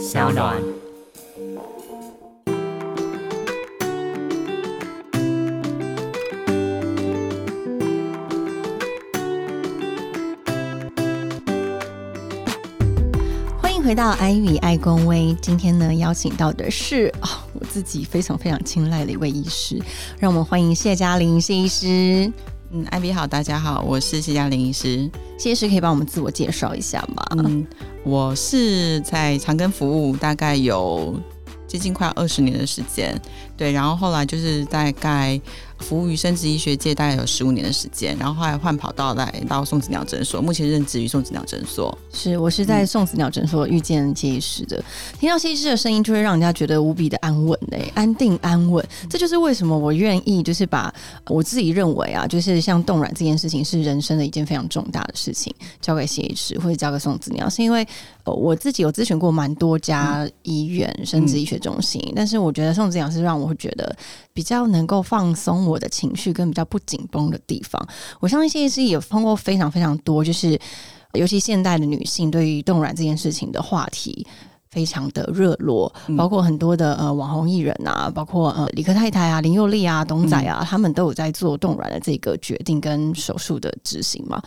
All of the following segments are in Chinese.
小暖。欢迎回到艾与爱公威。今天呢，邀请到的是啊、我自己非常非常青睐的一位医师，让我们欢迎谢嘉玲谢医师。嗯，艾比好，大家好，我是谢嘉玲医师。谢医师可以帮我们自我介绍一下吗？嗯，我是在长庚服务，大概有接近快二十年的时间。对，然后后来就是大概服务于生殖医学界，大概有十五年的时间，然后后来换跑道来到宋子鸟诊所，目前任职于宋子鸟诊所。是我是在宋子鸟诊所遇见谢医师的，听到谢医师的声音，就会让人家觉得无比的安稳嘞、安定安稳。这就是为什么我愿意，就是把我自己认为啊，就是像冻卵这件事情是人生的一件非常重大的事情，交给谢医师或者交给宋子鸟，是因为我自己有咨询过蛮多家医院、生殖医学中心，但是我觉得宋子鸟是让我会觉得比较能够放松我的情绪跟比较不紧绷的地方。我相信谢医师也通过非常非常多，就是尤其现代的女性对于冻卵这件事情的话题。非常的热络，嗯包括很多的呃网红艺人啊，包括呃李克太太啊、林佑利啊、董仔啊，他们都有在做冻卵的这个决定跟手术的执行嘛。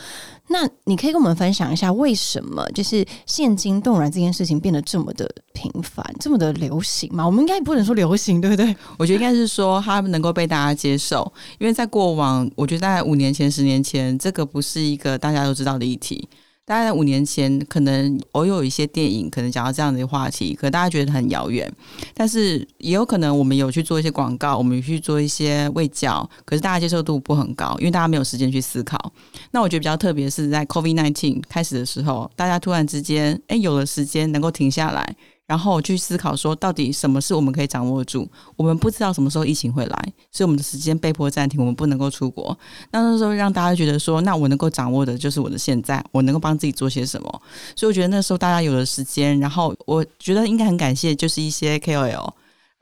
那你可以跟我们分享一下，为什么就是现今冻卵这件事情变得这么的频繁、这么的流行嘛？我们应该不能说流行，对不对？我觉得应该是说它能够被大家接受，因为在过往，我觉得大概五年前、十年前，这个不是一个大家都知道的议题。大概在五年前，可能偶有一些电影可能讲到这样的话题，可能大家觉得很遥远，但是也有可能我们有去做一些广告，我们去做一些卫教，可是大家接受度不很高，因为大家没有时间去思考。那我觉得比较特别是在 COVID nineteen 开始的时候，大家突然之间，哎，有了时间能够停下来，然后去思考说，到底什么是我们可以掌握住？我们不知道什么时候疫情会来，所以我们的时间被迫暂停，我们不能够出国。那那时候让大家觉得说，那我能够掌握的就是我的现在，我能够帮自己做些什么。所以我觉得那时候大家有了时间，然后我觉得应该很感谢，就是一些 KOL。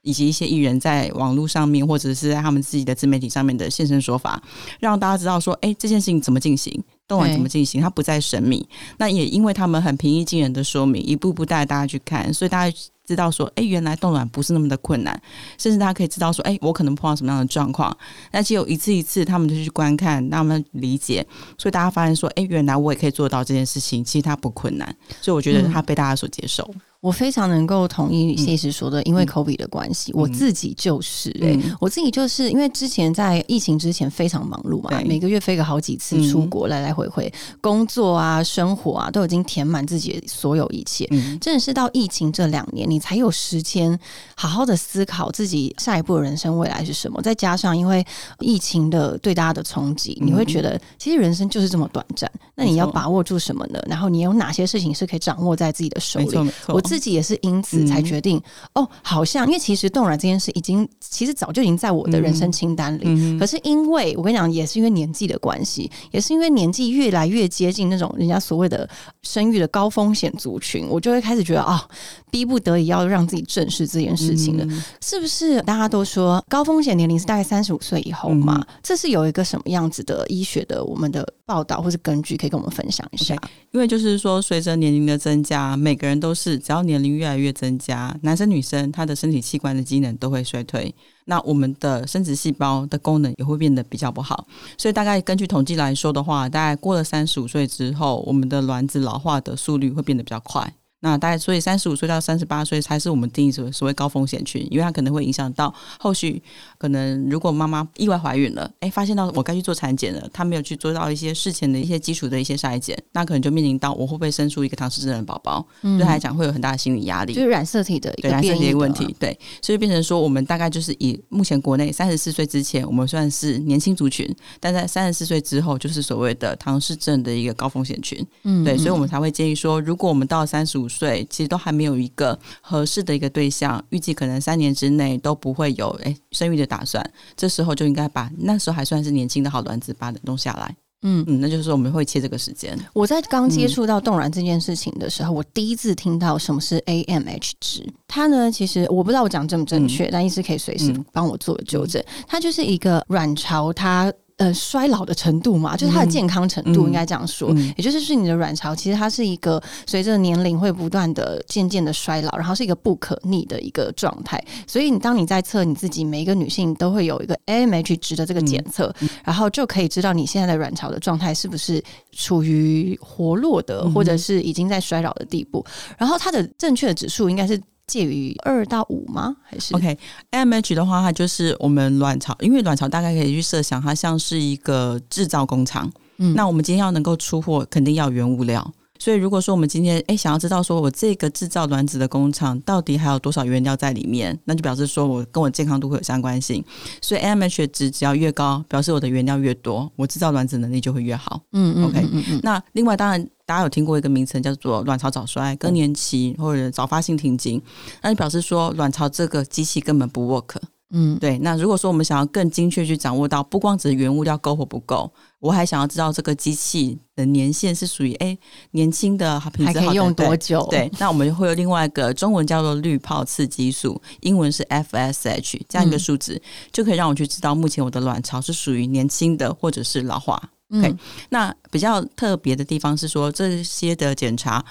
以及一些艺人在网络上面，或者是在他们自己的自媒体上面的现身说法，让大家知道说，哎，这件事情怎么进行，动完怎么进行，它不再神秘。那也因为他们很平易近人的说明，一步步带大家去看，所以大家知道说，哎，原来冻卵不是那么的困难，甚至大家可以知道说，哎，我可能碰到什么样的状况。那只有一次一次，他们就去观看，让他们理解，所以大家发现说，哎，原来我也可以做到这件事情，其实它不困难。所以我觉得它被大家所接受。我非常能够同意谢医师说的，因为 COVID 的关系，我自己就是哎、嗯我自己就是因为之前在疫情之前非常忙碌嘛，每个月飞个好几次出国，来来回回，工作啊、生活啊，都已经填满自己的所有一切。嗯，真的是到疫情这两年，你才有时间好好的思考自己下一步的人生未来是什么。再加上因为疫情的对大家的冲击，你会觉得其实人生就是这么短暂，那你要把握住什么呢？然后你有哪些事情是可以掌握在自己的手里。我自己也是因此才决定，哦，好像因为其实冻卵这件事已经其实早就已经在我的人生清单里，嗯。可是因为我跟你讲，也是因为年纪的关系，也是因为年纪越来越接近那种人家所谓的生育的高风险族群，我就会开始觉得啊、逼不得已要让自己正视这件事情了。嗯。是不是大家都说高风险年龄是大概三十五岁以后嘛？嗯这是有一个什么样子的医学的我们的报道或是根据，可以跟我们分享一下？因为就是说，随着年龄的增加，每个人都是只要年龄越来越增加，男生女生他的身体器官的机能都会衰退，那我们的生殖细胞的功能也会变得比较不好。所以大概根据统计来说的话，大概过了三十五岁之后，我们的卵子老化的速率会变得比较快。那大概所以三十五岁到三十八岁才是我们定义所所谓高风险群，因为它可能会影响到后续可能如果妈妈意外怀孕了，哎，发现到我该去做产检了，她没有去做到一些事前的一些基础的一些筛检，那可能就面临到我会不会生出一个唐氏症的宝宝，对她来讲会有很大的心理压力。就是染色体的一对，染色体的问题，对，所以变成说，我们大概就是以目前国内三十四岁之前，我们算是年轻族群，但在三十四岁之后，就是所谓的唐氏症的一个高风险群。嗯对，所以我们才会建议说，如果我们到三十五岁，其实都还没有一个合适的一个对象，预计可能三年之内都不会有诶生育的打算，这时候就应该把那时候还算是年轻的好卵子把它弄下来。嗯嗯，那就是说我们会切这个时间。我在刚接触到冻卵这件事情的时候，我第一次听到什么是 AMH 值。它呢，其实我不知道我讲正不正确，但医师可以随时嗯帮我做纠正。它就是一个卵巢它。呃衰老的程度嘛，就是它的健康程度，嗯应该这样说。嗯也就是是你的卵巢，其实它是一个随着年龄会不断的渐渐的衰老，然后是一个不可逆的一个状态。所以你当你在测你自己，每一个女性都会有一个 AMH 值的这个检测，然后就可以知道你现在的卵巢的状态是不是处于活络的，嗯或者是已经在衰老的地步。然后它的正确的指数应该是介于二到五吗？还是 OK，AMH 的话，它就是我们卵巢，因为卵巢大概可以去设想，它像是一个制造工厂。嗯那我们今天要能够出货，肯定要原物料。所以如果说我们今天诶想要知道说我这个制造卵子的工厂到底还有多少原料在里面，那就表示说我跟我健康度会有相关性。所以 AMH 值只要越高，表示我的原料越多，我制造卵子能力就会越好。嗯嗯 OK 嗯嗯嗯那另外，当然大家有听过一个名称叫做卵巢早衰、更年期或者早发性停经，那就表示说卵巢这个机器根本不 work。嗯，对，那如果说我们想要更精确去掌握到，不光只是原物料够或不够，我还想要知道这个机器的年限是属于哎年轻的品质好还可以用多久？对，那我们会有另外一个中文叫做滤泡刺激素，英文是 FSH 这样一个数值，就可以让我去知道目前我的卵巢是属于年轻的或者是老化。嗯 OK 那比较特别的地方是说，这些的检查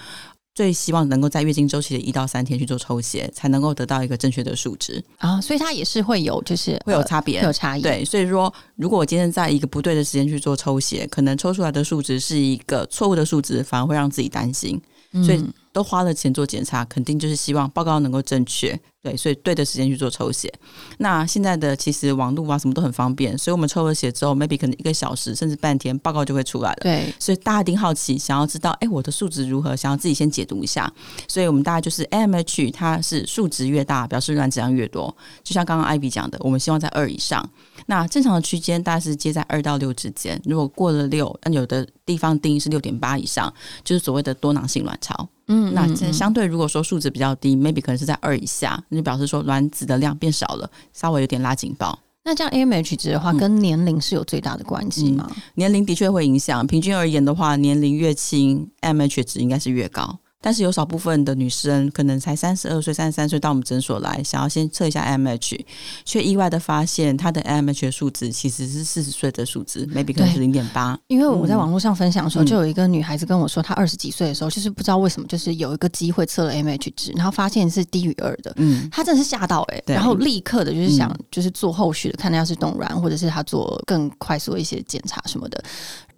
最希望能够在月经周期的一到三天去做抽血，才能够得到一个正确的数值，啊，所以它也是会有，就是呃会有差别。会有差异。，对，所以说，如果我今天在一个不对的时间去做抽血，可能抽出来的数值是一个错误的数值，反而会让自己担心。所以都花了钱做检查，肯定就是希望报告能够正确。对，所以对的时间去做抽血。那现在的其实网络啊什么都很方便，所以我们抽了血之后，maybe 可能一个小时甚至半天，报告就会出来了。对，所以大家一定好奇，想要知道，哎，我的数值如何？想要自己先解读一下。所以我们大家就是 AMH，它是数值越大，表示卵子量越多。就像刚刚 Ivy 讲的，我们希望在二以上。那正常的区间大概是接在二到六之间。如果过了六，那有的地方定义是六点八以上，就是所谓的多囊性卵巢。嗯那这相对如果说数值比较低，maybe 可能是在二以下，那就表示说卵子的量变少了，稍微有点拉警报。那这样 AMH 值的话，嗯跟年龄是有最大的关系吗？年龄的确会影响，平均而言的话，年龄越轻，AMH 值应该是越高。但是有少部分的女生可能才三十二岁、三十三岁到我们诊所来，想要先测一下 AMH，却意外的发现她的 AMH 的数值其实是四十岁的数值，maybe 可能是零点八。因为我在网络上分享的时候，嗯就有一个女孩子跟我说，她二十几岁的时候，就是不知道为什么，就是有一个机会测了 AMH 值，然后发现是低于二的。嗯，她真的是吓到哎、欸，然后立刻的就是想嗯，就是做后续的，看她要是冻卵，或者是她做更快速的一些检查什么的。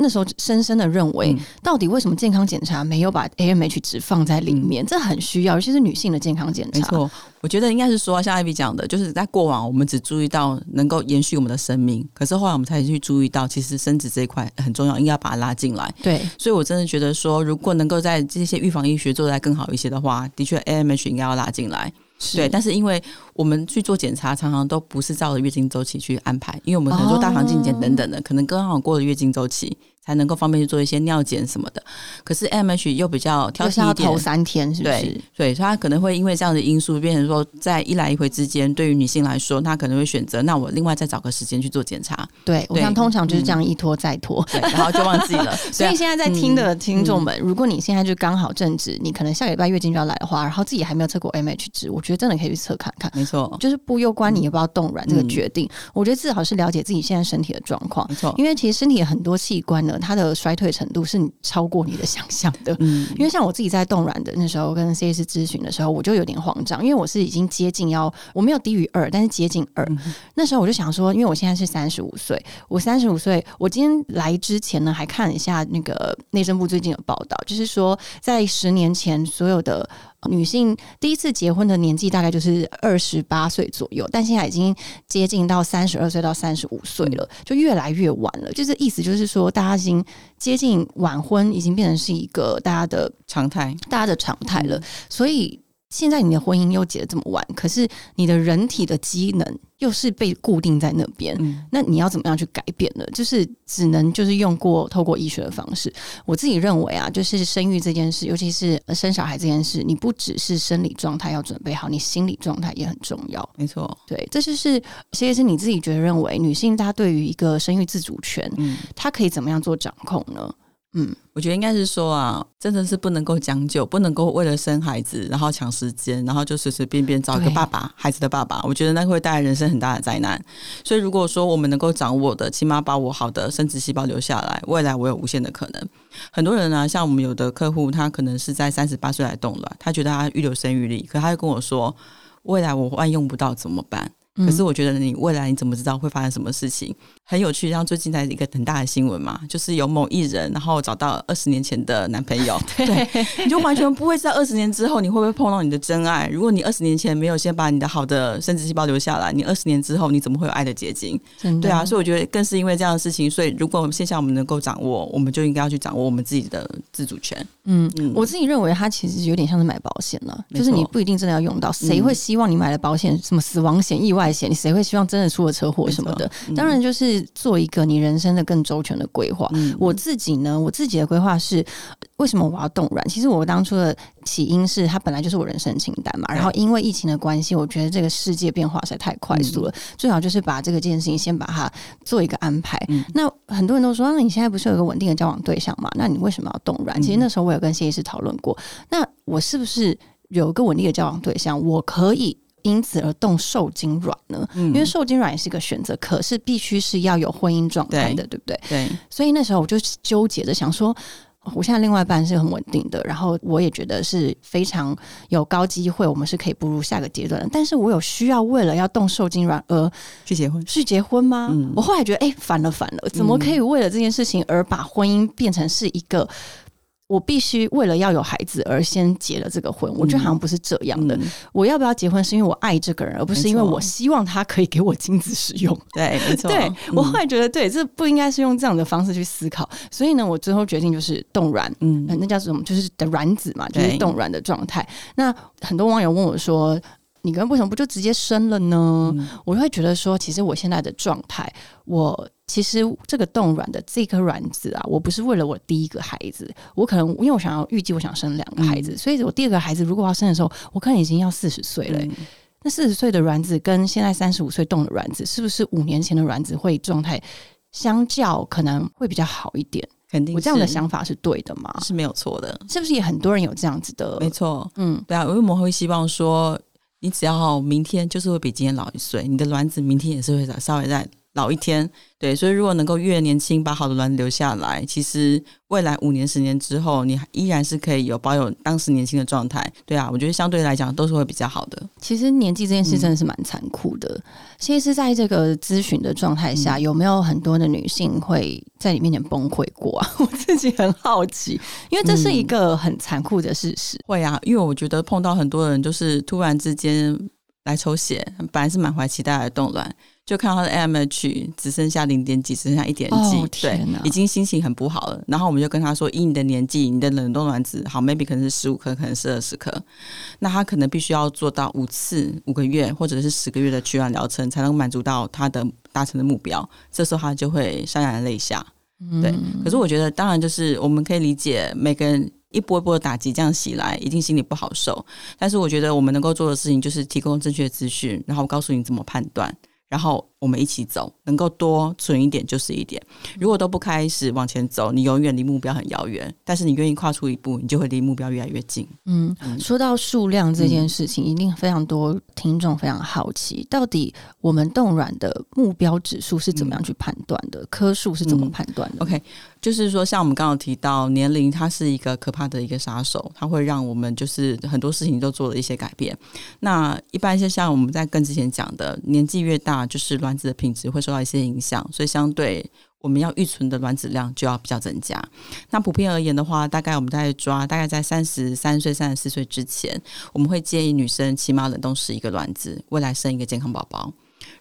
那时候深深的认为，嗯到底为什么健康检查没有把 AMH 值放在里面？这很需要，尤其是女性的健康检查。没错，我觉得应该是说，像艾比讲的，就是在过往我们只注意到能够延续我们的生命，可是后来我们才去注意到，其实生殖这一块很重要，应该要把它拉进来。对，所以我真的觉得说，如果能够在这些预防医学做得再更好一些的话，的确 AMH 应该要拉进来。对，但是因为我们去做检查，常常都不是照着月经周期去安排，因为我们可能做大肠镜检等等的，可能刚好过了月经周期，才能够方便去做一些尿检什么的。可是 AMH 又比较挑就是要剔一点头，三天，是不是？对，所以他可能会因为这样的因素，变成说在一来一回之间，对于女性来说，她可能会选择，那我另外再找个时间去做检查，对，我对想通常就是这样一拖再拖。对，然后就忘记了。所以现在在听的听众们，如果你现在就刚好正值，你可能下礼拜月经就要来的话，然后自己还没有测过 MH 值，我觉得真的可以去测看看。没错，就是不攸关你要不要动卵这个嗯决定，我觉得至少是了解自己现在身体的状况。没错，因为其实身体很多器官呢，它的衰退程度是你超过你的想象的。嗯，因为像我自己在冻卵的那时候跟 C S 咨询的时候，我就有点慌张，因为我是已经接近要我没有低于二，但是接近二。那时候我就想说，因为我现在是三十五岁，我三十五岁，我今天来之前呢，还看了一下那个内政部最近的报道，就是说在十年前所有的。女性第一次结婚的年纪大概就是二十八岁左右，但现在已经接近到三十二岁到三十五岁了，就越来越晚了。就是意思就是说，大家已经接近晚婚，已经变成是一个大家的常态。大家的常态了。所以现在你的婚姻又结得这么晚，可是你的人体的机能又是被固定在那边。嗯，那你要怎么样去改变呢？就是只能就是用过透过医学的方式。我自己认为啊，就是生育这件事，尤其是呃生小孩这件事，你不只是生理状态要准备好，你心理状态也很重要。没错，对，这就是其实是你自己觉得认为女性她对于一个生育自主权，嗯，她可以怎么样做掌控呢？嗯，我觉得应该是说啊，真的是不能够将就，不能够为了生孩子然后抢时间，然后就随随便便找一个爸爸，孩子的爸爸。我觉得那会带来人生很大的灾难。所以如果说我们能够掌握的，起码把我好的生殖细胞留下来，未来我有无限的可能。很多人呢、像我们有的客户，他可能是在三十八岁来动卵，他觉得他预留生育力，可他会跟我说，未来我万一用不到怎么办？可是我觉得你未来你怎么知道会发生什么事情？很有趣，像最近在一个很大的新闻嘛，就是有某艺人，然后找到二十年前的男朋友，对，你就完全不会知道二十年之后你会不会碰到你的真爱。如果你二十年前没有先把你的好的生殖细胞留下来，你二十年之后你怎么会有爱的结晶？对啊，所以我觉得更是因为这样的事情，所以如果我们线下我们能够掌握，我们就应该要去掌握我们自己的自主权。嗯嗯，我自己认为它其实有点像是买保险了，就是你不一定真的要用到，谁会希望你买了保险，什么死亡险、意外险，你谁会希望真的出了车祸什么的？嗯当然就是做一个你人生的更周全的规划。嗯我自己呢，我自己的规划是，为什么我要动软？其实我当初的起因是它本来就是我人生清单嘛，然后因为疫情的关系，我觉得这个世界变化实在太快速了，嗯最好就是把这个件事情先把它做一个安排。嗯那很多人都说，啊那你现在不是有一个稳定的交往对象嘛？那你为什么要动软？嗯其实那时候我有跟谢医师讨论过，那我是不是有一个稳定的交往对象，我可以？因此而动受精卵呢？嗯因为受精卵也是一个选择，可是必须是要有婚姻状态的，对不对？对，所以那时候我就纠结着想说，我现在另外一半是很稳定的，然后我也觉得是非常有高机会，我们是可以步入下个阶段的。但是我有需要为了要动受精卵而去结婚。去结婚吗？嗯我后来觉得，哎、反了反了，怎么可以为了这件事情而把婚姻变成是一个？我必须为了要有孩子而先结了这个婚，我觉得好像不是这样的。嗯我要不要结婚，是因为我爱这个人，而不是因为我希望他可以给我精子使用。对，没错。对我后嗯来觉得，对，这不应该是用这样的方式去思考。所以呢，我最后决定就是冻卵，嗯呃那叫什么？就是的卵子嘛，就是对冻卵的状态。那很多网友问我说：“你跟为什么不就直接生了呢？”嗯我会觉得说，其实我现在的状态，我其实这个冻卵的这颗卵子啊，我不是为了我第一个孩子，我可能因为我想要预计我想生两个孩子，所以我第二个孩子如果要生的时候，我可能已经要四十岁了欸、嗯那四十岁的卵子跟现在三十五岁冻的卵子，是不是五年前的卵子会状态相较可能会比较好一点？肯定我这样的想法是对的吗？是没有错的，是不是也很多人有这样子的？没错。嗯，对啊，因为我们会希望说，你只要明天就是会比今天老一岁，你的卵子明天也是会稍微再老一天。对，所以如果能够越年轻把好的卵子留下来，其实未来五年、十年之后，你依然是可以有保有当时年轻的状态。对啊，我觉得相对来讲都是会比较好的。其实年纪这件事真的是蛮残酷的。其实，在这个咨询的状态下，有没有很多的女性会在你面前崩溃过啊？我自己很好奇，因为这是一个很残酷的事实。会啊，因为我觉得碰到很多人就是突然之间来抽血，本来是满怀期待来冻卵，就看到他的 AMH 只剩下零点几，只剩下一点几，哦对，已经心情很不好了。然后我们就跟他说，以你的年纪，你的冷冻卵子好，maybe 可能是十五颗，可能是二十颗，那他可能必须要做到五次五个月，或者是十个月的取卵疗程，才能满足到他的达成的目标。这时候他就会潸然泪下。对，可是我觉得，当然就是我们可以理解每个人一波一波的打击这样袭来，一定心里不好受。但是我觉得我们能够做的事情就是提供正确的资讯，然后告诉你怎么判断，然后我们一起走，能够多存一点就是一点。如果都不开始往前走，你永远离目标很遥远。但是你愿意跨出一步，你就会离目标越来越近。嗯，说到数量这件事情，一定非常多听众非常好奇，到底我们冻卵的目标指数是怎么样去判断的？颗数是怎么判断的？OK，就是说，像我们刚刚提到，年龄它是一个可怕的一个杀手，它会让我们就是很多事情都做了一些改变。那一般就像我们在跟之前讲的，年纪越大，就是卵卵子的品质会受到一些影响，所以相对我们要预存的卵子量就要比较增加。那普遍而言的话，大概我们在抓，大概在三十三岁、三十四岁之前，我们会建议女生起码冷冻十一个卵子，未来生一个健康宝宝。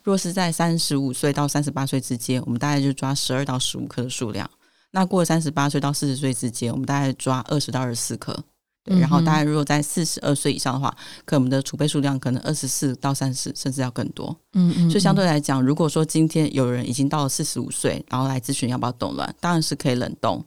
若是在三十五岁到三十八岁之间，我们大概就抓十二到十五颗的数量。那过三十八岁到四十岁之间，我们大概抓二十到二十四颗。对，然后大概如果在四十二岁以上的话，可能我们的储备数量可能二十四到三十，甚至要更多。嗯嗯所以相对来讲，如果说今天有人已经到了四十五岁，然后来咨询要不要冻卵，当然是可以冷冻。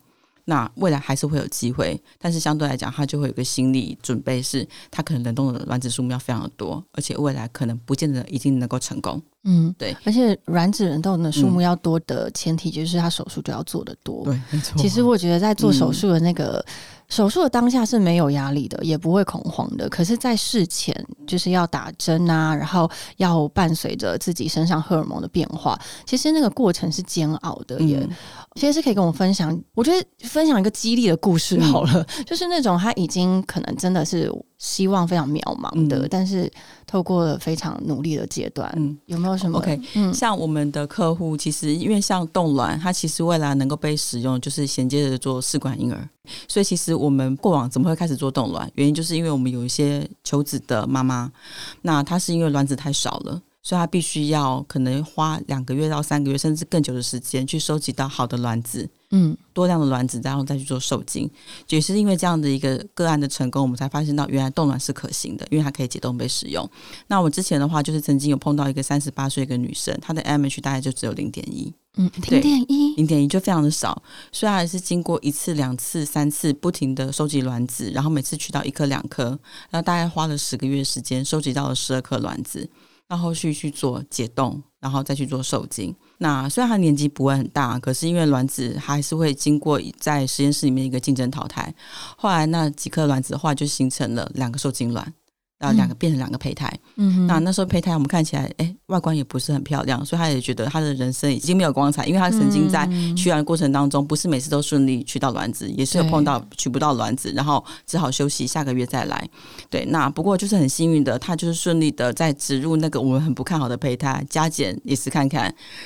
那未来还是会有机会，但是相对来讲，他就会有个心理准备，是他可能冷冻的卵子数目要非常的多，而且未来可能不见得一定能够成功。嗯，对，而且卵子人动的数目要多的前提就是他手术就要做的多。对，没错。其实我觉得在做手术的那个。手术的当下是没有压力的，也不会恐慌的。可是，在事前就是要打针啊，然后要伴随着自己身上荷尔蒙的变化，其实那个过程是煎熬的。也其实是可以跟我分享，我觉得分享一个激励的故事好了，就是那种他已经可能真的是希望非常渺茫的，但是透过了非常努力的阶段，嗯，有没有什么？OK，嗯，像我们的客户，其实因为像冻卵，它其实未来能够被使用，就是衔接着做试管婴儿。所以其实我们过往怎么会开始做冻卵？原因就是因为我们有一些求子的妈妈，那她是因为卵子太少了，所以她必须要可能花两个月到三个月，甚至更久的时间去收集到好的卵子。嗯，多量的卵子，然后再去做受精，也是因为这样的一个个案的成功，我们才发现到原来冻卵是可行的，因为它可以解冻被使用。那我之前的话，就是曾经有碰到一个三十八岁一个女生，她的 MH 大概就只有零点一，嗯，零点一，零点一就非常的少。虽然是经过一次、两次、三次不停的收集卵子，然后每次取到一颗、两颗，然后大概花了十个月时间，收集到了十二颗卵子，那后续去做解冻，然后再去做受精。那虽然他年纪不会很大，可是因为卵子还是会经过在实验室里面一个竞争淘汰，后来那几颗卵子的话就形成了两个受精卵。然后两个变成两个胚胎，嗯，那那时候胚胎我们看起来，哎，外观也不是很漂亮，所以他也觉得他的人生已经没有光彩，因为他曾经在取卵的过程当中，不是每次都顺利取到卵子，也是有碰到取不到卵子，然后只好休息，下个月再来。对，那不过就是很幸运的，他就是顺利的在植入那个我们很不看好的胚胎，加减也是看看，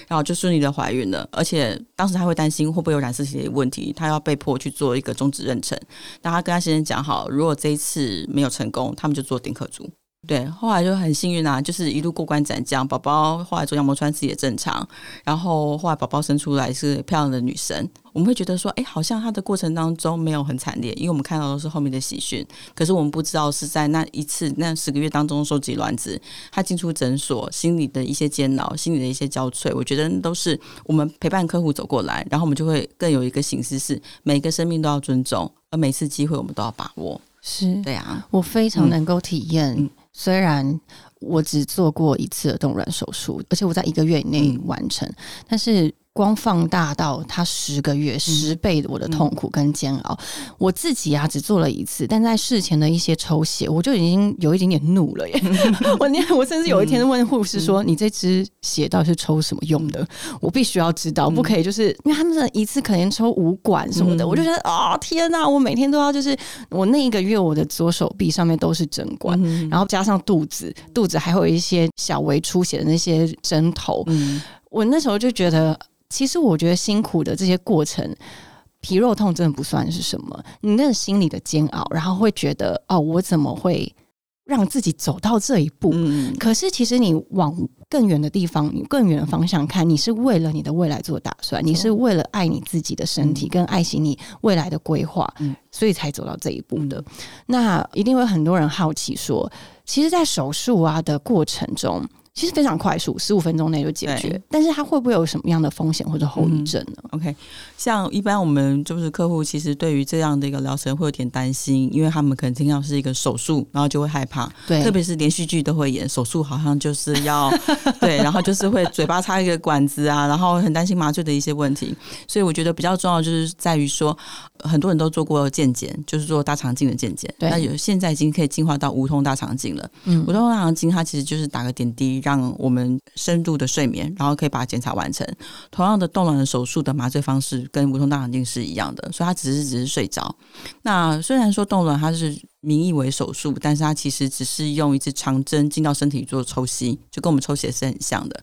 然后就顺利的怀孕了。而且当时他会担心会不会有染色体的问题，他要被迫去做一个终止妊娠。那他跟他先生讲好，如果这一次没有成功，他们就做顶可足。对，后来就很幸运啊，就是一路过关斩将，宝宝后来做羊膜穿刺也正常，然后后来宝宝生出来是漂亮的女生。我们会觉得说，哎，好像她的过程当中没有很惨烈，因为我们看到都是后面的喜讯。可是我们不知道是在那一次那十个月当中收集卵子，她进出诊所心里的一些煎熬，心里的一些焦悴，我觉得都是我们陪伴客户走过来，然后我们就会更有一个形式，是每个生命都要尊重，而每次机会我们都要把握。是对啊，我非常能够体验。虽然我只做过一次的冻卵手术，而且我在一个月以内完成，但是。光放大到他十个月十倍的我的痛苦跟煎熬，我自己啊只做了一次，但在事前的一些抽血，我就已经有一点点怒了耶！我那我甚至有一天问护士说：“你这支血到底是抽什么用的？我必须要知道，不可以就是因为他们的一次可能抽五管什么的，我就觉得啊天哪！我每天都要就是我那一个月我的左手臂上面都是针管，然后加上肚子，肚子还会有一些小微出血的那些针头，我那时候就觉得。其实我觉得辛苦的这些过程，皮肉痛真的不算是什么。你那个心里的煎熬，然后会觉得哦，我怎么会让自己走到这一步？嗯，可是其实你往更远的地方、更远的方向看，你是为了你的未来做打算，你是为了爱你自己的身体，跟爱惜你未来的规划，所以才走到这一步的。那一定会很多人好奇说，其实，在手术啊的过程中。其实非常快速，十五分钟内就解决。但是它会不会有什么样的风险或者后遗症呢？OK，像一般我们就是客户，其实对于这样的一个疗程会有点担心，因为他们可能听到是一个手术，然后就会害怕。对，特别是连续剧都会演手术，好像就是要 对，然后就是会嘴巴插一个管子啊，然后很担心麻醉的一些问题。所以我觉得比较重要就是在于说，很多人都做过健检，就是做大肠镜的健检。对，那有现在已经可以进化到无痛大肠镜了。嗯，无痛大肠镜它其实就是打个点滴。让我们深度的睡眠，然后可以把检查完成。同样的冻卵的手术的麻醉方式跟无痛大肠镜是一样的，所以它只是只是睡着。那虽然说冻卵它是名义为手术，但是它其实只是用一支长针进到身体做抽吸，就跟我们抽血是很像的。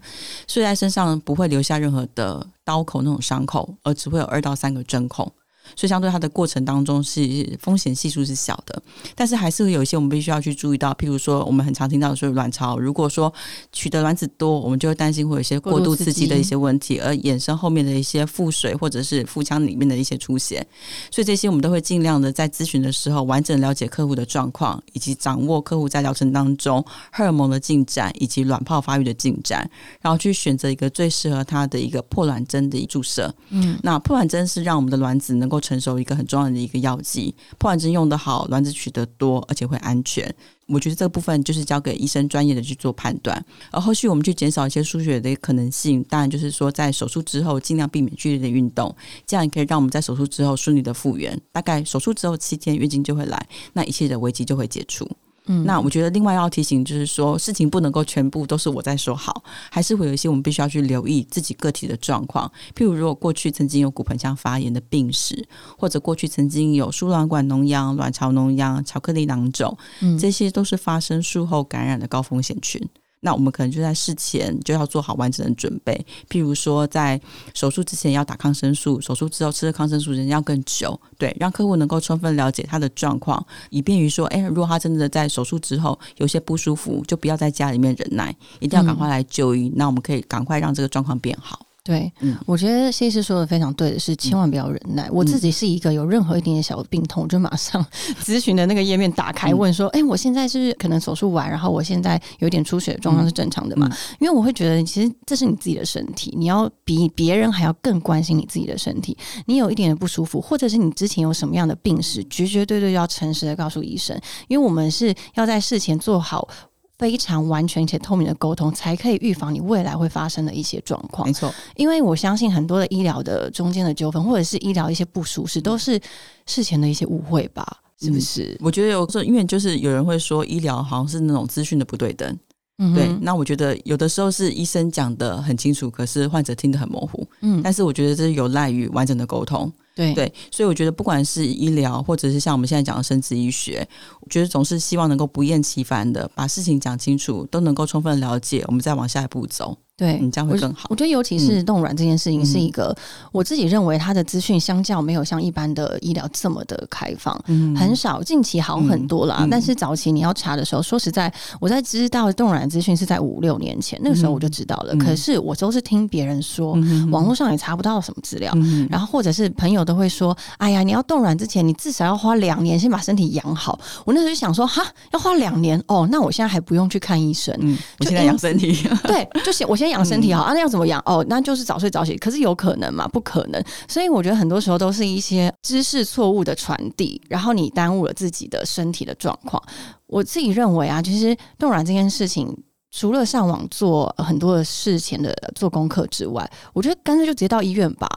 睡在身上不会留下任何的刀口那种伤口，而只会有二到三个针孔。所以相对它的过程当中是风险系数是小的，但是还是会有一些我们必须要去注意到，譬如说我们很常听到的说卵巢，如果说取得卵子多，我们就会担心会有一些过度刺激的一些问题，而衍生后面的一些腹水或者是腹腔里面的一些出血。所以这些我们都会尽量的在咨询的时候完整了解客户的状况，以及掌握客户在疗程当中荷尔蒙的进展以及卵泡发育的进展，然后去选择一个最适合他的一个破卵针的注射。嗯，那破卵针是让我们的卵子能够够成熟一个很重要的一个药剂。破卵针用的好，卵子取得多，而且会安全。我觉得这个部分就是交给医生专业的去做判断。而后续我们去减少一些输血的可能性，当然就是说在手术之后尽量避免剧烈的运动，这样也可以让我们在手术之后顺利的复原。大概手术之后七天月经就会来，那一切的危机就会解除。嗯，那我觉得另外要提醒就是说，事情不能够全部都是我在说好，还是会有一些我们必须要去留意自己个体的状况。譬如，如果过去曾经有骨盆腔发炎的病史，或者过去曾经有输卵管脓疡、卵巢脓疡、巧克力囊肿，这些都是发生术后感染的高风险群。那我们可能就在事前就要做好完整的准备，譬如说在手术之前要打抗生素，手术之后吃的抗生素时间要更久，对，让客户能够充分了解他的状况，以便于说，哎，如果他真的在手术之后有些不舒服，就不要在家里面忍耐，一定要赶快来就医，那我们可以赶快让这个状况变好。对，我觉得谢医师说的非常对的是，千万不要忍耐。我自己是一个有任何一点点小病痛，就马上咨询的那个页面打开问说：“哎，我现在是可能手术完，然后我现在有点出血的状况是正常的嘛？”因为我会觉得，其实这是你自己的身体，你要比别人还要更关心你自己的身体。你有一点的不舒服，或者是你之前有什么样的病史，绝绝对对要诚实的告诉医生，因为我们是要在事前做好。非常完全且透明的沟通，才可以预防你未来会发生的一些状况。没错，因为我相信很多的医疗的中间的纠纷，或者是医疗一些不舒适，都是事前的一些误会吧？是不是？我觉得有时候，因为就是有人会说医疗好像是那种资讯的不对等。嗯，对。那我觉得有的时候是医生讲的很清楚，可是患者听得很模糊。嗯，但是我觉得这是有赖于完整的沟通。对对，所以我觉得不管是医疗，或者是像我们现在讲的生殖医学，我觉得总是希望能够不厌其烦的把事情讲清楚，都能够充分了解，我们再往下一步走。对，你这样会更好。我觉得尤其是冻卵这件事情，是一个我自己认为它的资讯相较没有像一般的医疗这么的开放，很少。近期好很多啦，但是早期你要查的时候，说实在，我在知道冻卵资讯是在五六年前，那个时候我就知道了。可是我都是听别人说，网络上也查不到什么资料，然后或者是朋友都会说：“哎呀，你要冻卵之前，你至少要花两年先把身体养好。”我那时候就想说：“哈，要花两年哦，那我现在还不用去看医生，我现在养身体。”对，就是我先。养身体好啊？那要怎么养？哦，那就是早睡早起。可是有可能吗？不可能。所以我觉得很多时候都是一些知识错误的传递，然后你耽误了自己的身体的状况。我自己认为啊，其实冻卵这件事情。除了上网做很多的事前的做功课之外，我觉得干脆就直接到医院吧，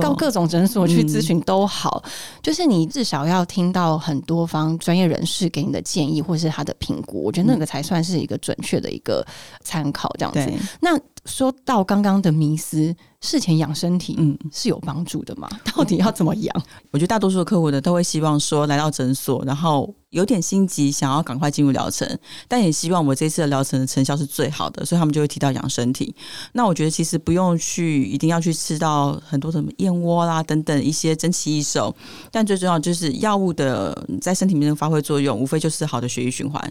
到各种诊所去咨询都好。就是你至少要听到很多方专业人士给你的建议，或是他的评估，我觉得那个才算是一个准确的一个参考。这样子，那。说到刚刚的迷思，事前养身体，嗯，是有帮助的吗？到底要怎么养？我觉得大多数的客户呢，都会希望说来到诊所，然后有点心急，想要赶快进入疗程，但也希望我这次的疗程的成效是最好的，所以他们就会提到养身体。那我觉得其实不用去一定要去吃到很多什么燕窝啦等等一些珍奇异兽，但最重要就是药物的在身体里面发挥作用，无非就是好的血液循环。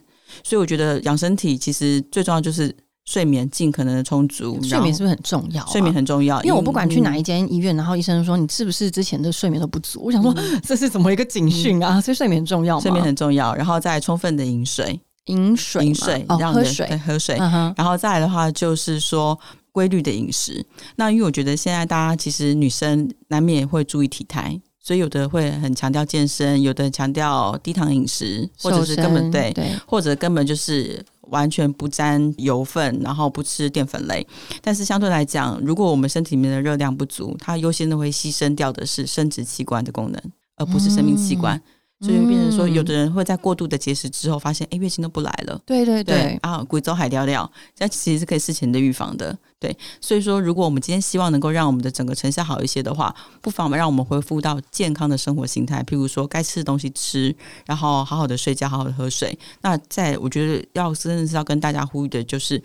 所以我觉得养身体其实最重要就是。睡眠尽可能的充足，睡眠是不是很重要？睡眠很重要，因为我不管去哪一间医院，然后医生说你是不是之前的睡眠都不足，我想说 这是怎么一个警讯啊？所以睡眠重要吗？睡眠很重要，然后再充分的饮水，饮水，饮水，喝水，喝水，然后再来的话就是说规律的饮食。那因为我觉得现在大家其实女生难免会注意体态，所以有的会很强调健身，有的强调低糖饮食，或者是根本对，或者根本就是。完全不沾油分，然后不吃淀粉类，但是相对来讲，如果我们身体里面的热量不足，它优先的会牺牲掉的是生殖器官的功能，而不是生命器官。所以变成说，有的人会在过度的节食之后，发现哎，月经都不来了。对对对，啊，鬼走海钓钓，这其实是可以事前的预防的。对，所以说，如果我们今天希望能够让我们的整个成效好一些的话，不妨让我们恢复到健康的生活形态，譬如说该吃的东西吃，然后好好的睡觉，好好的喝水。那在我觉得要真的是要跟大家呼吁的，就是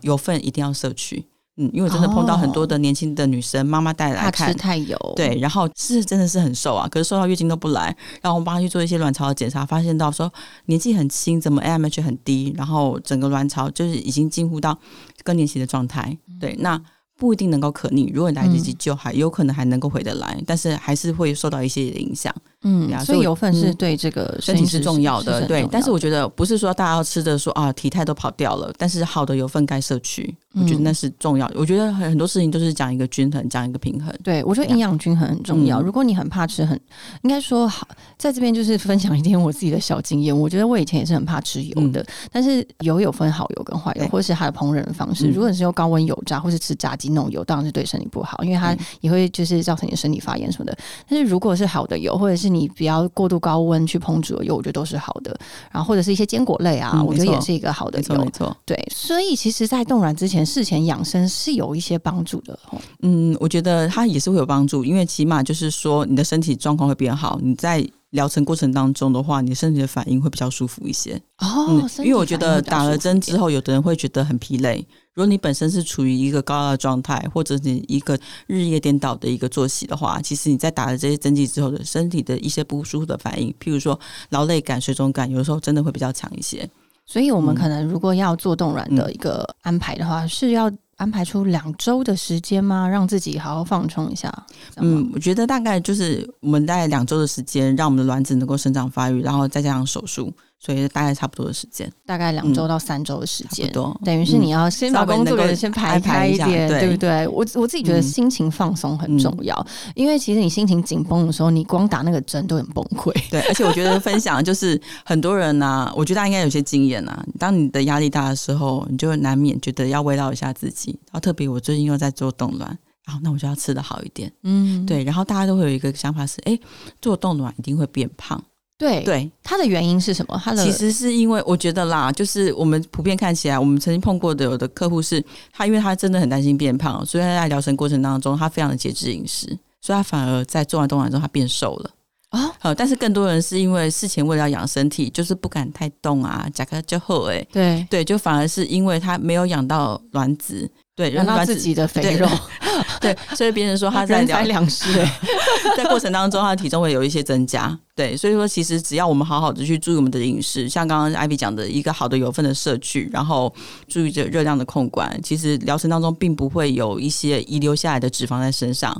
油分一定要摄取。嗯，因为真的碰到很多的年轻的女生，妈妈带来看，吃太油，对，然后是真的是很瘦啊，可是瘦到月经都不来，然后我们帮她去做一些卵巢的检查，发现到说年纪很轻，怎么 AMH 很低，然后整个卵巢就是已经近乎到更年期的状态，对，那不一定能够可逆，如果来得及救，还有可能还能够回得来，但是还是会受到一些影响。嗯所以油分是嗯对这个身体是重要的，对。但是我我觉得不是说大家要吃的说啊体态都跑掉了，但是好的油分该摄取，我觉得嗯那是重要。我觉得很很多事情都是讲一个均衡，讲一个平衡。对我觉得营养均衡很重要。嗯如果你很怕吃很，应该说好，在这边就是分享一点我自己的小经验。我觉得我以前也是很怕吃油的，但是油有分好油跟坏油，或者是它的烹饪的方式。嗯如果你是用高温油炸或是吃炸鸡那种油，当然是对身体不好，因为它嗯也会就是造成你的身体发炎什么的。但是如果是好的油，或者是你不要过度高温去烹煮的油，我觉得都是好的。然后或者是一些坚果类啊，嗯我觉得也是一个好的没错，油没。错。对，所以其实，在冻卵之前，事前养生是有一些帮助的哦。嗯，我觉得它也是会有帮助，因为起码就是说你的身体状况会变好，你在疗程过程当中的话，你身体的反应会比较舒服一些。哦嗯，因为我觉得打了针之后，有的人会觉得很疲累。如果你本身是处于一个高压的状态，或者你一个日夜颠倒的一个作息的话，其实你在打了这些针剂之后的身体的一些不舒服的反应，譬如说劳累感、水肿感，有的时候真的会比较强一些。所以我们嗯可能如果要做冻卵的一个安排的话，是要安排出两周的时间吗？让自己好好放松一下。嗯，我觉得大概就是我们大概两周的时间，让我们的卵子能够生长发育，然后再加上手术，所以大概差不多的时间，大概两周到三周的时间。多。等于是你要先把工作人先排排一下开一点，对对不对？我我自己觉得嗯心情放松很重要，因为其实你心情紧绷的时候，你光打那个针都很崩溃。对，而且我觉得分享就是很多人呐、我觉得大家应该有些经验呐、当你的压力大的时候，你就难免觉得要慰劳一下自己。然后特别我最近又在做冻卵，然后那我就要吃的好一点。嗯，对，然后大家都会有一个想法是，哎，做冻卵一定会变胖。对，对，它的原因是什么？它的其实是因为我觉得啦，就是我们普遍看起来，我们曾经碰过的有的客户是，他因为他真的很担心变胖，所以他在疗程过程当中，他非常的节制饮食，所以他反而在做完动完之后，他变瘦了。啊，好，但是更多人是因为事前为了要养身体，就是不敢太动啊，夹克就厚哎，对，对，就反而是因为他没有养到卵子，对，让到自己的肥肉，对，所以别人说他在疗人财两失哎。在过程当中，他的体重会有一些增加。对，所以说其实只要我们好好的去注意我们的饮食，像刚刚艾比讲的一个好的油分的摄取，然后注意着热量的控管，其实疗程当中并不会有一些遗留下来的脂肪在身上。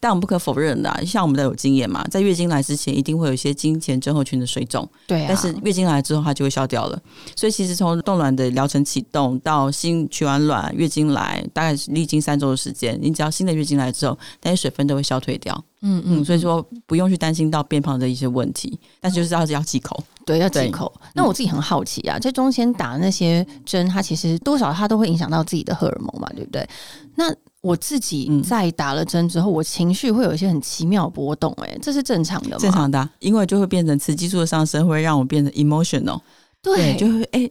但我们不可否认的啊、像我们的有经验嘛，在月经来之前一定会有一些经前症候群的水肿，对啊，但是月经来之后它就会消掉了。所以其实从冻卵的疗程启动到新取完卵、月经来，大概是历经三周的时间，你只要新的月经来之后，那些水分都会消退掉。嗯嗯，所以说不用去担心到变胖的一些问题，但是就是要要忌口。对，要忌口。那我自己很好奇啊，在中间打的那些针，它其实多少它都会影响到自己的荷尔蒙嘛，对不对？那我自己嗯在打了针之后，我情绪会有一些很奇妙波动、哎，这是正常的吗？正常的啊、因为就会变成雌激素的上升，会让我变得 emotional，对，就会哎、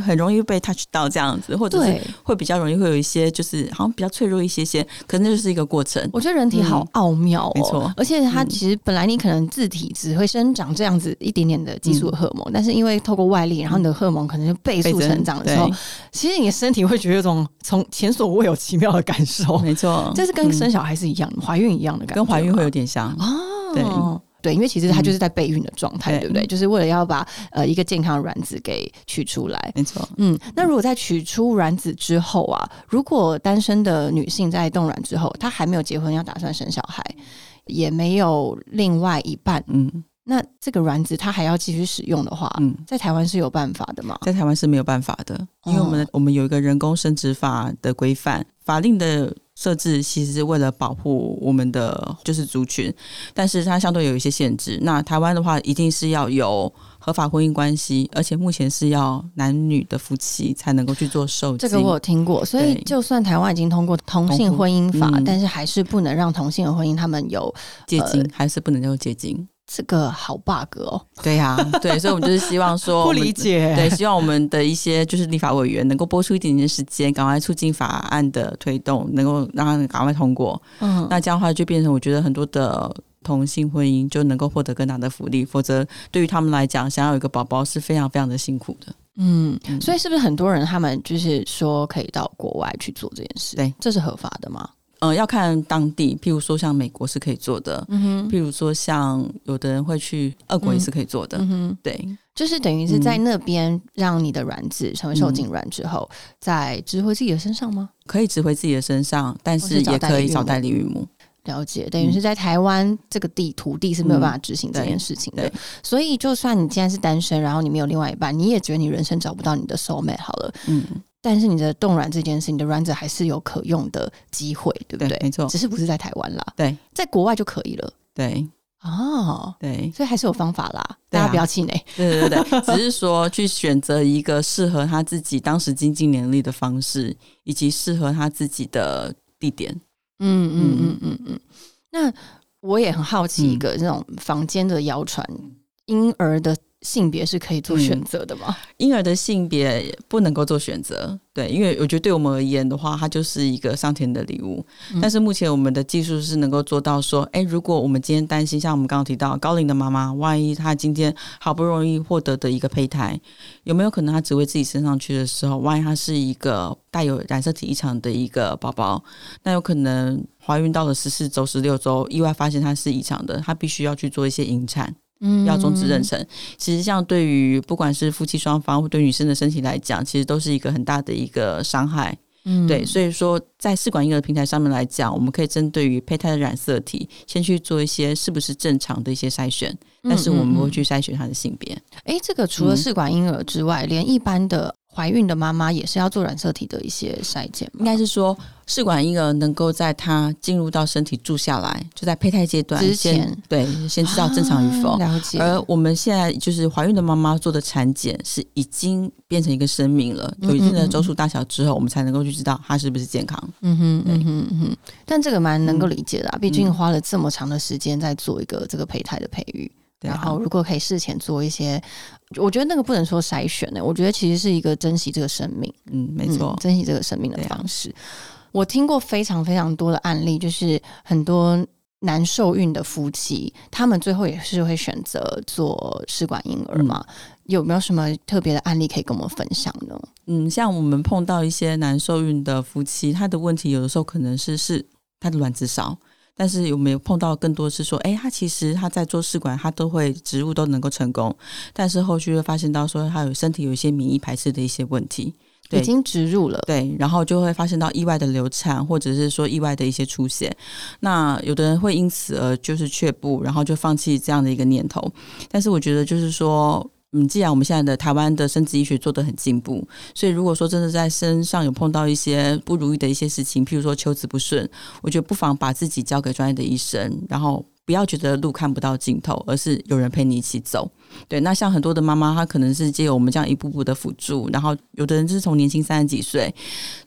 很容易被 touch 到这样子，或者是。会比较容易会有一些就是好像比较脆弱一些些，可能那就是一个过程。我觉得人体好嗯奥妙哦，没错而且它嗯其实本来你可能自体只会生长这样子一点点的激素的荷尔蒙，但是因为透过外力，然后你的荷尔蒙可能就倍速成长的时候，其实你的身体会觉得有种从前所未有奇妙的感受，没错，这是跟嗯生小孩是一样的，怀孕一样的感觉，跟怀孕会有点像。哦，对对，因为其实它就是在备孕的状态，对对不对？就是为了要把呃一个健康的卵子给取出来。没错，嗯，那如果在取出卵子之后啊，如果单身的女性在冻卵之后，她还没有结婚，要打算生小孩，也没有另外一半，嗯那这个卵子她还要继续使用的话，嗯，在台湾是有办法的吗？在台湾是没有办法的，因为我们的、我们有一个人工生殖法的规范，法令的设置其实是为了保护我们的就是族群，但是它相对有一些限制。那台湾的话，一定是要有合法婚姻关系，而且目前是要男女的夫妻才能够去做受精。这个我有听过，所以就算台湾已经通过同性婚姻法，嗯但是还是不能让同性的婚姻他们有借精、还是不能够借精。这个好 bug 哦，对呀、对，所以我们就是希望说，不理解对，希望我们的一些就是立法委员能够拨出一点点时间，赶快促进法案的推动，能够让它赶快通过。嗯，那这样的话，就变成我觉得很多的同性婚姻就能够获得更大的福利，否则对于他们来讲，想要有一个宝宝是非常非常的辛苦的。嗯，嗯所以是不是很多人他们就是说可以到国外去做这件事？对，这是合法的吗？呃，要看当地，譬如说像美国是可以做的，嗯哼，譬如说像有的人会去俄国也是可以做的。嗯哼，对，就是等于是在那边让你的卵子成为受精卵之后，再植回自己的身上吗？可以植回自己的身上，但是也可以找代理孕母。了解，等于是在台湾这个地土地是没有办法执行这件事情的。对所以，就算你现在是单身，然后你没有另外一半，你也觉得你人生找不到你的 soul mate 好了，嗯，但是你的冻卵这件事，你的卵子还是有可用的机会，对不对？对没错只是不是在台湾啦，对在国外就可以了对哦。对所以还是有方法啦，大家不要气馁。对对对，只是说去选择一个适合他自己当时经济能力的方式，以及适合他自己的地点。嗯嗯嗯嗯嗯。那我也很好奇，一个这种房间的谣传，婴儿的性别是可以做选择的吗？婴儿的性别不能够做选择，对，因为我觉得对我们而言的话，它就是一个上天的礼物。嗯但是目前我们的技术是能够做到说，哎，如果我们今天担心，像我们刚刚提到高龄的妈妈，万一她今天好不容易获得的一个胚胎，有没有可能她只为自己升上去的时候，万一她是一个带有染色体异常的一个宝宝，那有可能怀孕到了十四周、十六周，意外发现她是异常的，她必须要去做一些引产。嗯要终止妊娠。其实，像对于不管是夫妻双方或对女生的身体来讲，其实都是一个很大的一个伤害。嗯对，所以说在试管婴儿平台上面来讲，我们可以针对于胚胎的染色体，先去做一些是不是正常的一些筛选，但是我们不会去筛选它的性别。哎、这个除了嗯试管婴儿之外，连一般的怀孕的妈妈也是要做染色体的一些筛检吗？应该是说，试管婴儿能够在它进入到身体住下来，就在胚胎阶段之先前。对先知道正常与否。啊了解。而我们现在就是怀孕的妈妈做的产检是已经变成一个生命了，有一定的周数大小之后，我们才能够去知道它是不是健康。嗯哼，嗯哼，嗯哼，但这个蛮能够嗯。理解的、啊，毕竟花了这么长的时间在做一个这个胚胎的培育，然后如果可以事前做一些，我觉得那个不能说筛选呢、我觉得其实是一个珍惜这个生命，嗯，没错嗯，珍惜这个生命的方式。我听过非常非常多的案例，就是很多难受孕的夫妻，他们最后也是会选择做试管婴儿嘛？有没有什么特别的案例可以跟我们分享呢？嗯，像我们碰到一些难受孕的夫妻，他的问题有的时候可能是是他的卵子少，但是有没有碰到更多是说，哎，他其实他在做试管，他都会植入都能够成功，但是后续会发现到说他有身体有一些免疫排斥的一些问题。对已经植入了，对，然后就会发现到意外的流产，或者是说意外的一些出血。那有的人会因此而就是却步，然后就放弃这样的一个念头。但是我觉得就是说。嗯，既然我们现在的台湾的生殖医学做得很进步，所以如果说真的在身上有碰到一些不如意的一些事情，譬如说求子不顺，我觉得不妨把自己交给专业的医生，然后不要觉得路看不到尽头，而是有人陪你一起走。对，那像很多的妈妈，她可能是借由我们这样一步步的辅助，然后有的人是从年轻三十几岁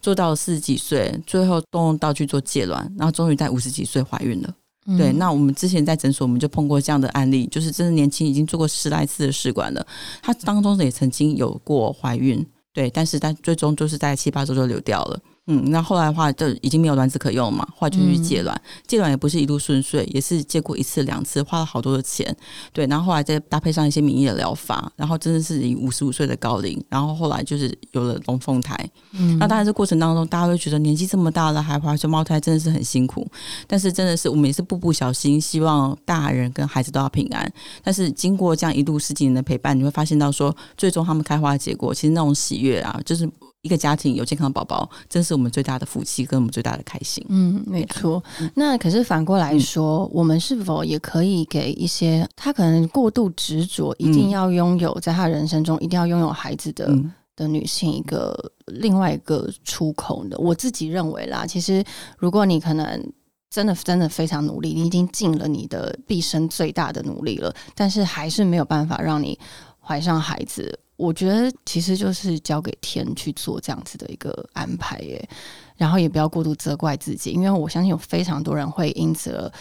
做到四十几岁，最后动用道去做戒卵，然后终于在五十几岁怀孕了。对，那我们之前在诊所我们就碰过这样的案例，就是真的年轻已经做过十来次的试管了，她当中也曾经有过怀孕，对，但是但最终就是在七八周就流掉了。嗯，那后来的话就已经没有卵子可用了嘛，后来就去借卵，戒卵也不是一路顺遂，也是借过一次两次，花了好多的钱，对，然后后来再搭配上一些免疫的疗法，然后真的是以五十五岁的高龄，然后后来就是有了龙凤胎，嗯那当然，这过程当中，大家会觉得年纪这么大了还怀双胞胎，真的是很辛苦。但是真的是我们也是步步小心，希望大人跟孩子都要平安。但是经过这样一路十几年的陪伴，你会发现到说，最终他们开花的结果，其实那种喜悦啊，就是一个家庭有健康宝宝，真是我们最大的福气跟我们最大的开心。嗯，没错。那可是反过来说，我们是否也可以给一些他可能过度执着，一定要拥有在他人生中一定要拥有孩子的、嗯的女性一个另外一个出口呢？我自己认为啦，其实如果你可能。真的真的非常努力，你已经尽了你的毕生最大的努力了，但是还是没有办法让你怀上孩子。我觉得其实就是交给天去做这样子的一个安排耶。然后也不要过度责怪自己，因为我相信有非常多人会因此而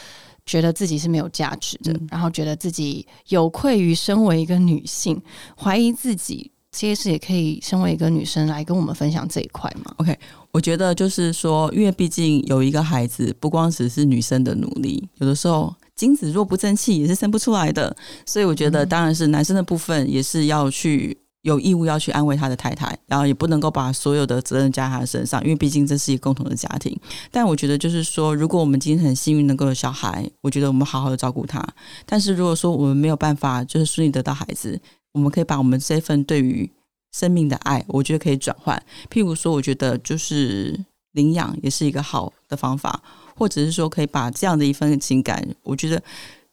觉得自己是没有价值的，嗯然后觉得自己有愧于身为一个女性，怀疑自己。这些事也可以身为一个女生来跟我们分享这一块嘛？OK，？我觉得就是说，因为毕竟有一个孩子，不光只是女生的努力，有的时候精子若不争气也是生不出来的。所以我觉得，当然是男生的部分也是要去有义务要去安慰他的太太，然后也不能够把所有的责任加在他身上，因为毕竟这是一个共同的家庭。但我觉得就是说，如果我们今天很幸运能够有小孩，我觉得我们好好的照顾他。但是如果说我们没有办法就是顺利得到孩子，我们可以把我们这份对于生命的爱，我觉得可以转换。譬如说，我觉得就是领养也是一个好的方法，或者是说可以把这样的一份情感，我觉得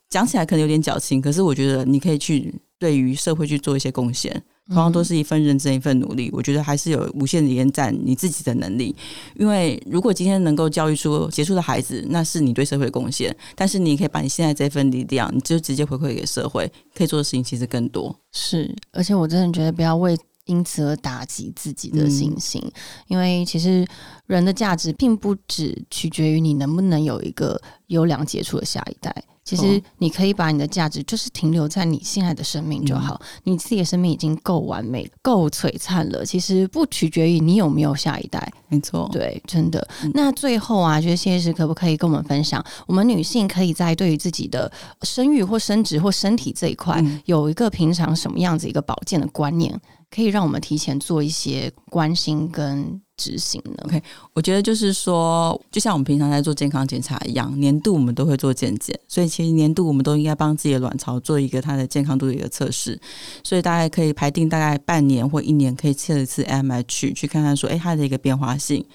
讲起来可能有点矫情，可是我觉得你可以去对于社会去做一些贡献。同样都是一份认真，一份努力。我觉得还是有无限的延展你自己的能力。因为如果今天能够教育出杰出的孩子，那是你对社会的贡献。但是你可以把你现在这份力量，你就直接回馈给社会，可以做的事情其实更多。是，而且我真的觉得不要为因此而打击自己的信心，因为其实人的价值并不只取决于你能不能有一个优良杰出的下一代。其实你可以把你的价值就是停留在你现在的生命就好，你自己的生命已经够完美、够璀璨了。其实不取决于你有没有下一代，没错，对，真的。那最后啊，觉得谢师可不可以跟我们分享，我们女性可以在对于自己的生育或生殖或身体这一块，有一个平常什么样子一个保健的观念，可以让我们提前做一些关心跟。执行呢？OK，我觉得就是说，就像我们平常在做健康检查一样，年度我们都会做健检，所以其实年度我们都应该帮自己的卵巢做一个它的健康度的一个测试。所以大概可以排定大概半年或一年可以测一次 MH，去看看说，哎，它的一个变化性。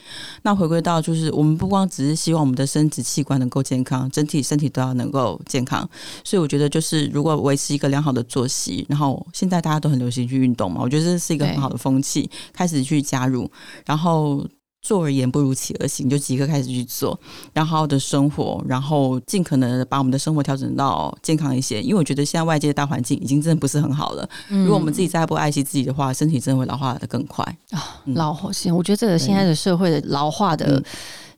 那回归到就是，我们不光只是希望我们的生殖器官能够健康，整体身体都要能够健康。所以我觉得就是，如果维持一个良好的作息，然后现在大家都很流行去运动嘛，我觉得这是一个很好的风气，开始去加入，然后。后做而言不如起而行，就即刻开始去做，然后好好的生活，然后尽可能把我们的生活调整到健康一些。因为我觉得现在外界的大环境已经真的不是很好了。如果我们自己再不爱惜自己的话，身体真的会老化的更快啊！老化，我觉得这个现在的社会的老化的。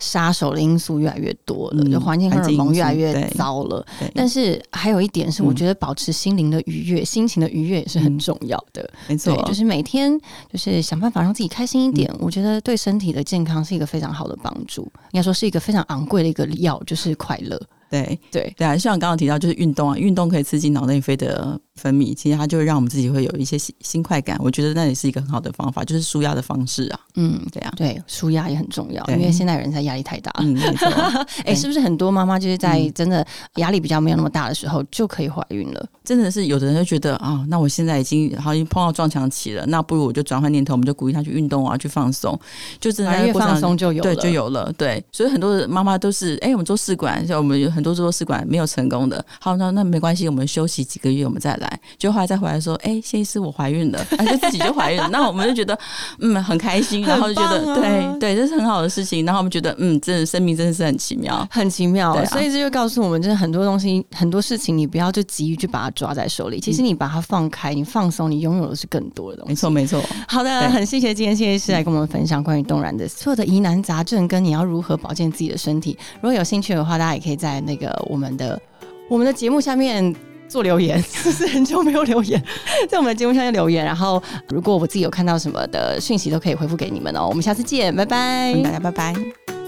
杀手的因素越来越多了，就环境荷尔蒙越来越糟了。但是还有一点是，我觉得保持心灵的愉悦、心情的愉悦也是很重要的。没错，就是每天就是想办法让自己开心一点，我觉得对身体的健康是一个非常好的帮助。应该说是一个非常昂贵的一个药，就是快乐。对对对啊，像刚刚提到，就是运动啊，运动可以刺激脑内啡的。分泌，其实它就会让我们自己会有一些新新快感。我觉得那也是一个很好的方法，就是舒压的方式啊。嗯，对啊，对，舒压也很重要，因为现在人才压力太大。嗯，没错。哎，是不是很多妈妈就是在真的压力比较没有那么大的时候就可以怀孕了？真的是有的人就觉得啊，那我现在已经好像碰到撞墙期了，那不如我就转换念头，我们就鼓励她去运动啊，去放松，就真的越放松就有对就有了。对，所以很多的妈妈都是哎，我们做试管，像我们有很多做试管没有成功的，好，那那没关系，我们休息几个月，我们再来，就后来再。回来说，哎，谢医师，我怀孕了，而且自己就怀孕了，那我们就觉得，嗯，很开心，然后就觉得，对对，这是很好的事情，然后我们觉得，嗯，真的生命真的是很奇妙，很奇妙，所以这就告诉我们，就是很多东西，很多事情，你不要就急于去把它抓在手里，其实你把它放开，你放松，你拥有的是更多的东西。没错，没错。好的，很谢谢今天谢医师来跟我们分享关于动然的所有的疑难杂症，跟你要如何保健自己的身体。如果有兴趣的话，大家也可以在那个我们的我们的节目下面。做留言，是不是很久没有留言？在我们的节目下面留言，然后如果我自己有看到什么的讯息，都可以回复给你们哦。我们下次见，拜拜，大家拜拜。